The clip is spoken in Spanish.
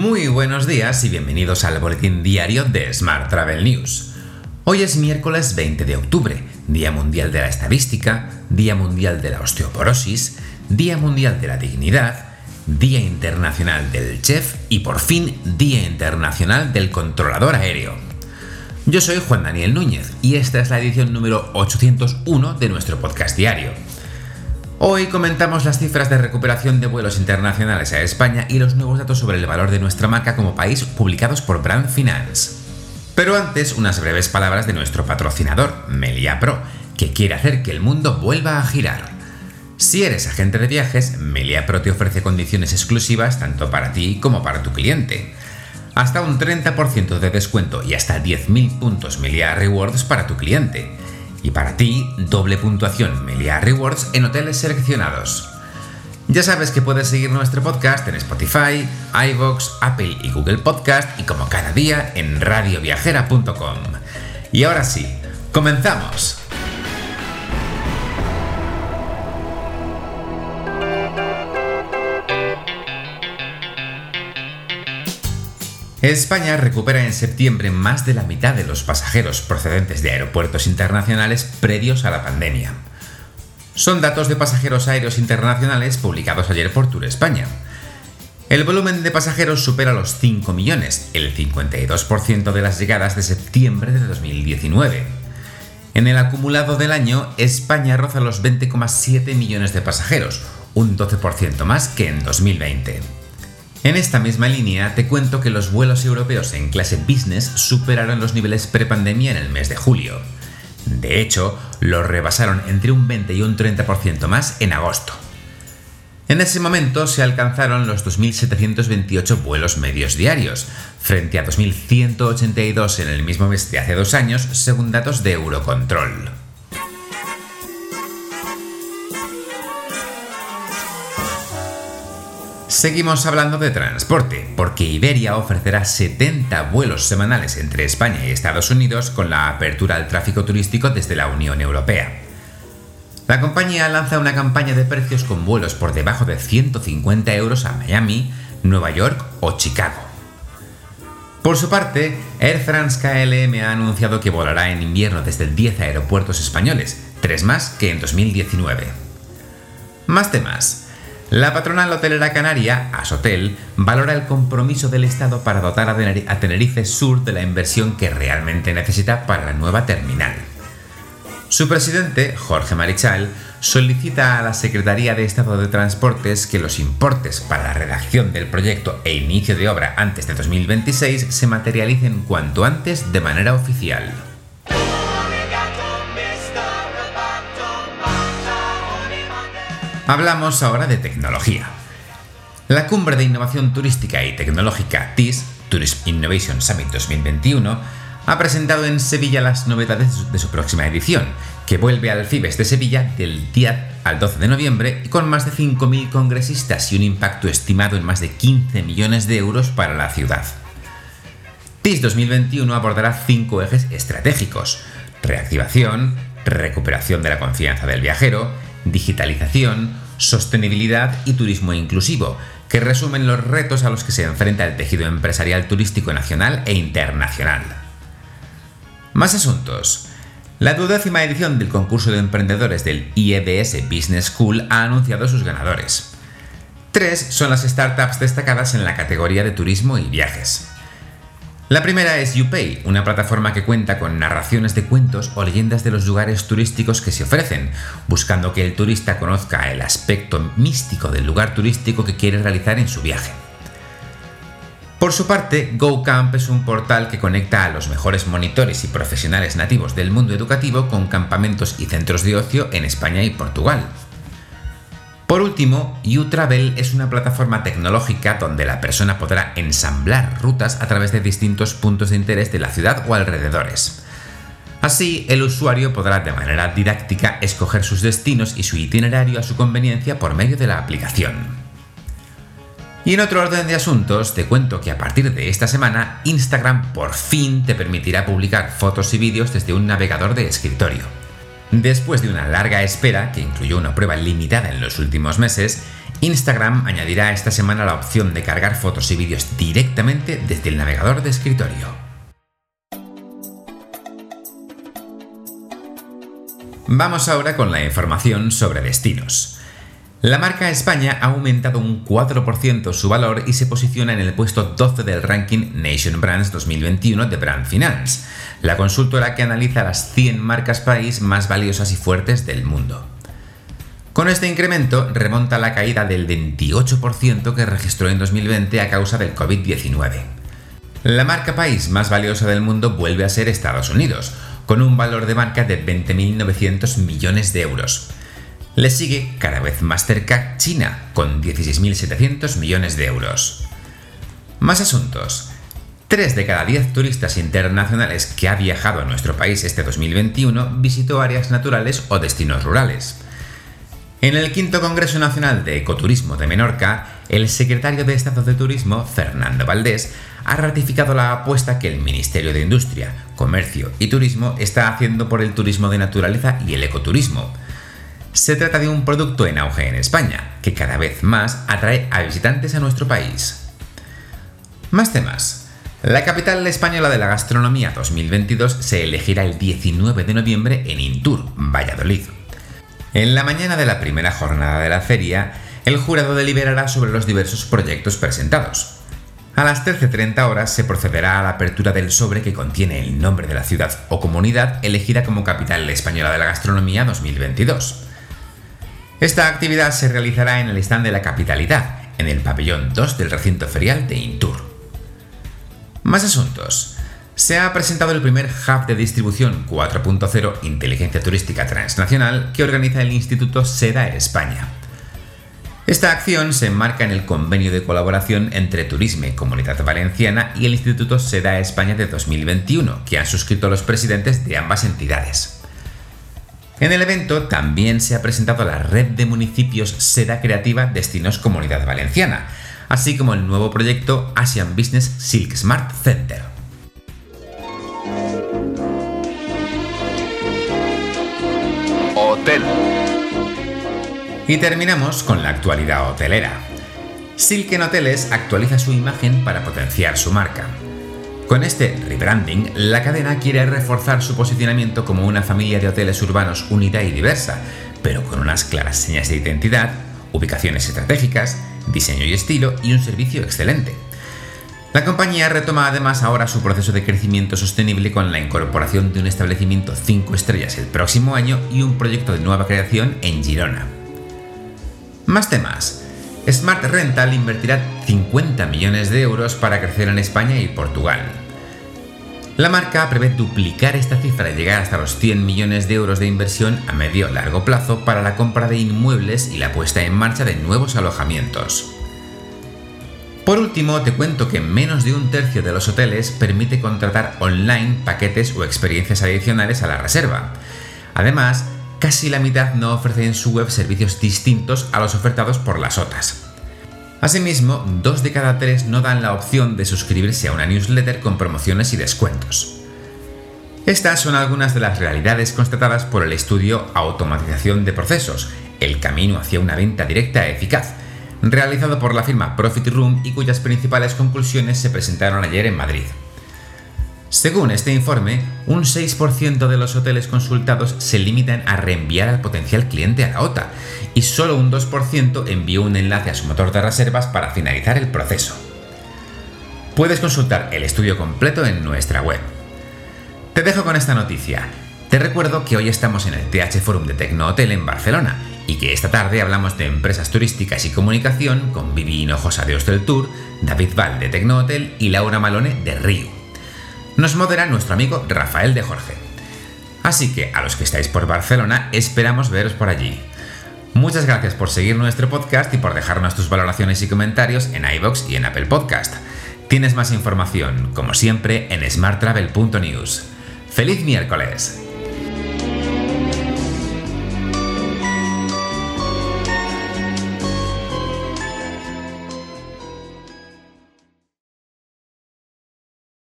Muy buenos días y bienvenidos al boletín diario de Smart Travel News. Hoy es miércoles 20 de octubre, Día Mundial de la Estadística, Día Mundial de la Osteoporosis, Día Mundial de la Dignidad, Día Internacional del Chef y por fin Día Internacional del Controlador Aéreo. Yo soy Juan Daniel Núñez y esta es la edición número 801 de nuestro podcast diario. Hoy comentamos las cifras de recuperación de vuelos internacionales a España y los nuevos datos sobre el valor de nuestra marca como país publicados por Brand Finance. Pero antes, unas breves palabras de nuestro patrocinador, Melia Pro, que quiere hacer que el mundo vuelva a girar. Si eres agente de viajes, Melia Pro te ofrece condiciones exclusivas tanto para ti como para tu cliente. Hasta un 30% de descuento y hasta 10.000 puntos Melia Rewards para tu cliente y para ti, doble puntuación Melia Rewards en hoteles seleccionados. Ya sabes que puedes seguir nuestro podcast en Spotify, iVoox, Apple y Google Podcast y como cada día en radioviajera.com. Y ahora sí, comenzamos. España recupera en septiembre más de la mitad de los pasajeros procedentes de aeropuertos internacionales previos a la pandemia. Son datos de pasajeros aéreos internacionales publicados ayer por Tour España. El volumen de pasajeros supera los 5 millones, el 52% de las llegadas de septiembre de 2019. En el acumulado del año, España roza los 20,7 millones de pasajeros, un 12% más que en 2020. En esta misma línea te cuento que los vuelos europeos en clase business superaron los niveles prepandemia en el mes de julio. De hecho, los rebasaron entre un 20 y un 30% más en agosto. En ese momento se alcanzaron los 2.728 vuelos medios diarios, frente a 2.182 en el mismo mes de hace dos años, según datos de Eurocontrol. Seguimos hablando de transporte, porque Iberia ofrecerá 70 vuelos semanales entre España y Estados Unidos con la apertura al tráfico turístico desde la Unión Europea. La compañía lanza una campaña de precios con vuelos por debajo de 150 euros a Miami, Nueva York o Chicago. Por su parte, Air France KLM ha anunciado que volará en invierno desde 10 aeropuertos españoles, tres más que en 2019. Más temas. La patronal hotelera canaria, Asotel, valora el compromiso del Estado para dotar a Tenerife Sur de la inversión que realmente necesita para la nueva terminal. Su presidente, Jorge Marichal, solicita a la Secretaría de Estado de Transportes que los importes para la redacción del proyecto e inicio de obra antes de 2026 se materialicen cuanto antes de manera oficial. Hablamos ahora de tecnología. La Cumbre de Innovación Turística y Tecnológica TIS, Tourist Innovation Summit 2021, ha presentado en Sevilla las novedades de su próxima edición, que vuelve al Fibes de Sevilla del 10 al 12 de noviembre y con más de 5.000 congresistas y un impacto estimado en más de 15 millones de euros para la ciudad. TIS 2021 abordará cinco ejes estratégicos, reactivación, recuperación de la confianza del viajero, digitalización, sostenibilidad y turismo inclusivo, que resumen los retos a los que se enfrenta el tejido empresarial turístico nacional e internacional. Más asuntos. La duodécima edición del concurso de emprendedores del IEBS Business School ha anunciado sus ganadores. Tres son las startups destacadas en la categoría de turismo y viajes. La primera es YouPay, una plataforma que cuenta con narraciones de cuentos o leyendas de los lugares turísticos que se ofrecen, buscando que el turista conozca el aspecto místico del lugar turístico que quiere realizar en su viaje. Por su parte, GoCamp es un portal que conecta a los mejores monitores y profesionales nativos del mundo educativo con campamentos y centros de ocio en España y Portugal. Por último, UTravel es una plataforma tecnológica donde la persona podrá ensamblar rutas a través de distintos puntos de interés de la ciudad o alrededores. Así, el usuario podrá de manera didáctica escoger sus destinos y su itinerario a su conveniencia por medio de la aplicación. Y en otro orden de asuntos, te cuento que a partir de esta semana, Instagram por fin te permitirá publicar fotos y vídeos desde un navegador de escritorio. Después de una larga espera, que incluyó una prueba limitada en los últimos meses, Instagram añadirá esta semana la opción de cargar fotos y vídeos directamente desde el navegador de escritorio. Vamos ahora con la información sobre destinos. La marca España ha aumentado un 4% su valor y se posiciona en el puesto 12 del ranking Nation Brands 2021 de Brand Finance, la consultora que analiza las 100 marcas país más valiosas y fuertes del mundo. Con este incremento remonta la caída del 28% que registró en 2020 a causa del COVID-19. La marca país más valiosa del mundo vuelve a ser Estados Unidos, con un valor de marca de 20.900 millones de euros. Le sigue cada vez más cerca China, con 16.700 millones de euros. Más asuntos. 3 de cada 10 turistas internacionales que ha viajado a nuestro país este 2021 visitó áreas naturales o destinos rurales. En el quinto Congreso Nacional de Ecoturismo de Menorca, el secretario de Estado de Turismo, Fernando Valdés, ha ratificado la apuesta que el Ministerio de Industria, Comercio y Turismo está haciendo por el turismo de naturaleza y el ecoturismo. Se trata de un producto en auge en España, que cada vez más atrae a visitantes a nuestro país. Más temas. La capital española de la gastronomía 2022 se elegirá el 19 de noviembre en Intur, Valladolid. En la mañana de la primera jornada de la feria, el jurado deliberará sobre los diversos proyectos presentados. A las 13.30 horas se procederá a la apertura del sobre que contiene el nombre de la ciudad o comunidad elegida como capital española de la gastronomía 2022. Esta actividad se realizará en el stand de la capitalidad, en el pabellón 2 del recinto ferial de Intur. Más asuntos se ha presentado el primer hub de distribución 4.0 Inteligencia Turística Transnacional que organiza el Instituto SEDA España. Esta acción se enmarca en el convenio de colaboración entre Turisme Comunidad Valenciana y el Instituto SEDA España de 2021, que han suscrito los presidentes de ambas entidades. En el evento también se ha presentado la red de municipios SEDA Creativa Destinos Comunidad Valenciana, así como el nuevo proyecto Asian Business Silk Smart Center. Y terminamos con la actualidad hotelera. Silken Hoteles actualiza su imagen para potenciar su marca. Con este rebranding, la cadena quiere reforzar su posicionamiento como una familia de hoteles urbanos unida y diversa, pero con unas claras señas de identidad, ubicaciones estratégicas, diseño y estilo y un servicio excelente. La compañía retoma además ahora su proceso de crecimiento sostenible con la incorporación de un establecimiento 5 estrellas el próximo año y un proyecto de nueva creación en Girona. Más temas. Smart Rental invertirá 50 millones de euros para crecer en España y Portugal. La marca prevé duplicar esta cifra y llegar hasta los 100 millones de euros de inversión a medio largo plazo para la compra de inmuebles y la puesta en marcha de nuevos alojamientos. Por último, te cuento que menos de un tercio de los hoteles permite contratar online paquetes o experiencias adicionales a la reserva. Además, casi la mitad no ofrece en su web servicios distintos a los ofertados por las otras. Asimismo, dos de cada tres no dan la opción de suscribirse a una newsletter con promociones y descuentos. Estas son algunas de las realidades constatadas por el estudio Automatización de Procesos, el camino hacia una venta directa eficaz, realizado por la firma Profit Room y cuyas principales conclusiones se presentaron ayer en Madrid. Según este informe, un 6% de los hoteles consultados se limitan a reenviar al potencial cliente a la OTA y solo un 2% envió un enlace a su motor de reservas para finalizar el proceso. Puedes consultar el estudio completo en nuestra web. Te dejo con esta noticia. Te recuerdo que hoy estamos en el TH Forum de Tecno Hotel en Barcelona y que esta tarde hablamos de empresas turísticas y comunicación con Vivi Hinojosa de Hostel Tour, David Val de Tecno Hotel y Laura Malone de Río. Nos modera nuestro amigo Rafael de Jorge. Así que a los que estáis por Barcelona, esperamos veros por allí. Muchas gracias por seguir nuestro podcast y por dejarnos tus valoraciones y comentarios en iBox y en Apple Podcast. Tienes más información, como siempre, en smarttravel.news. ¡Feliz miércoles!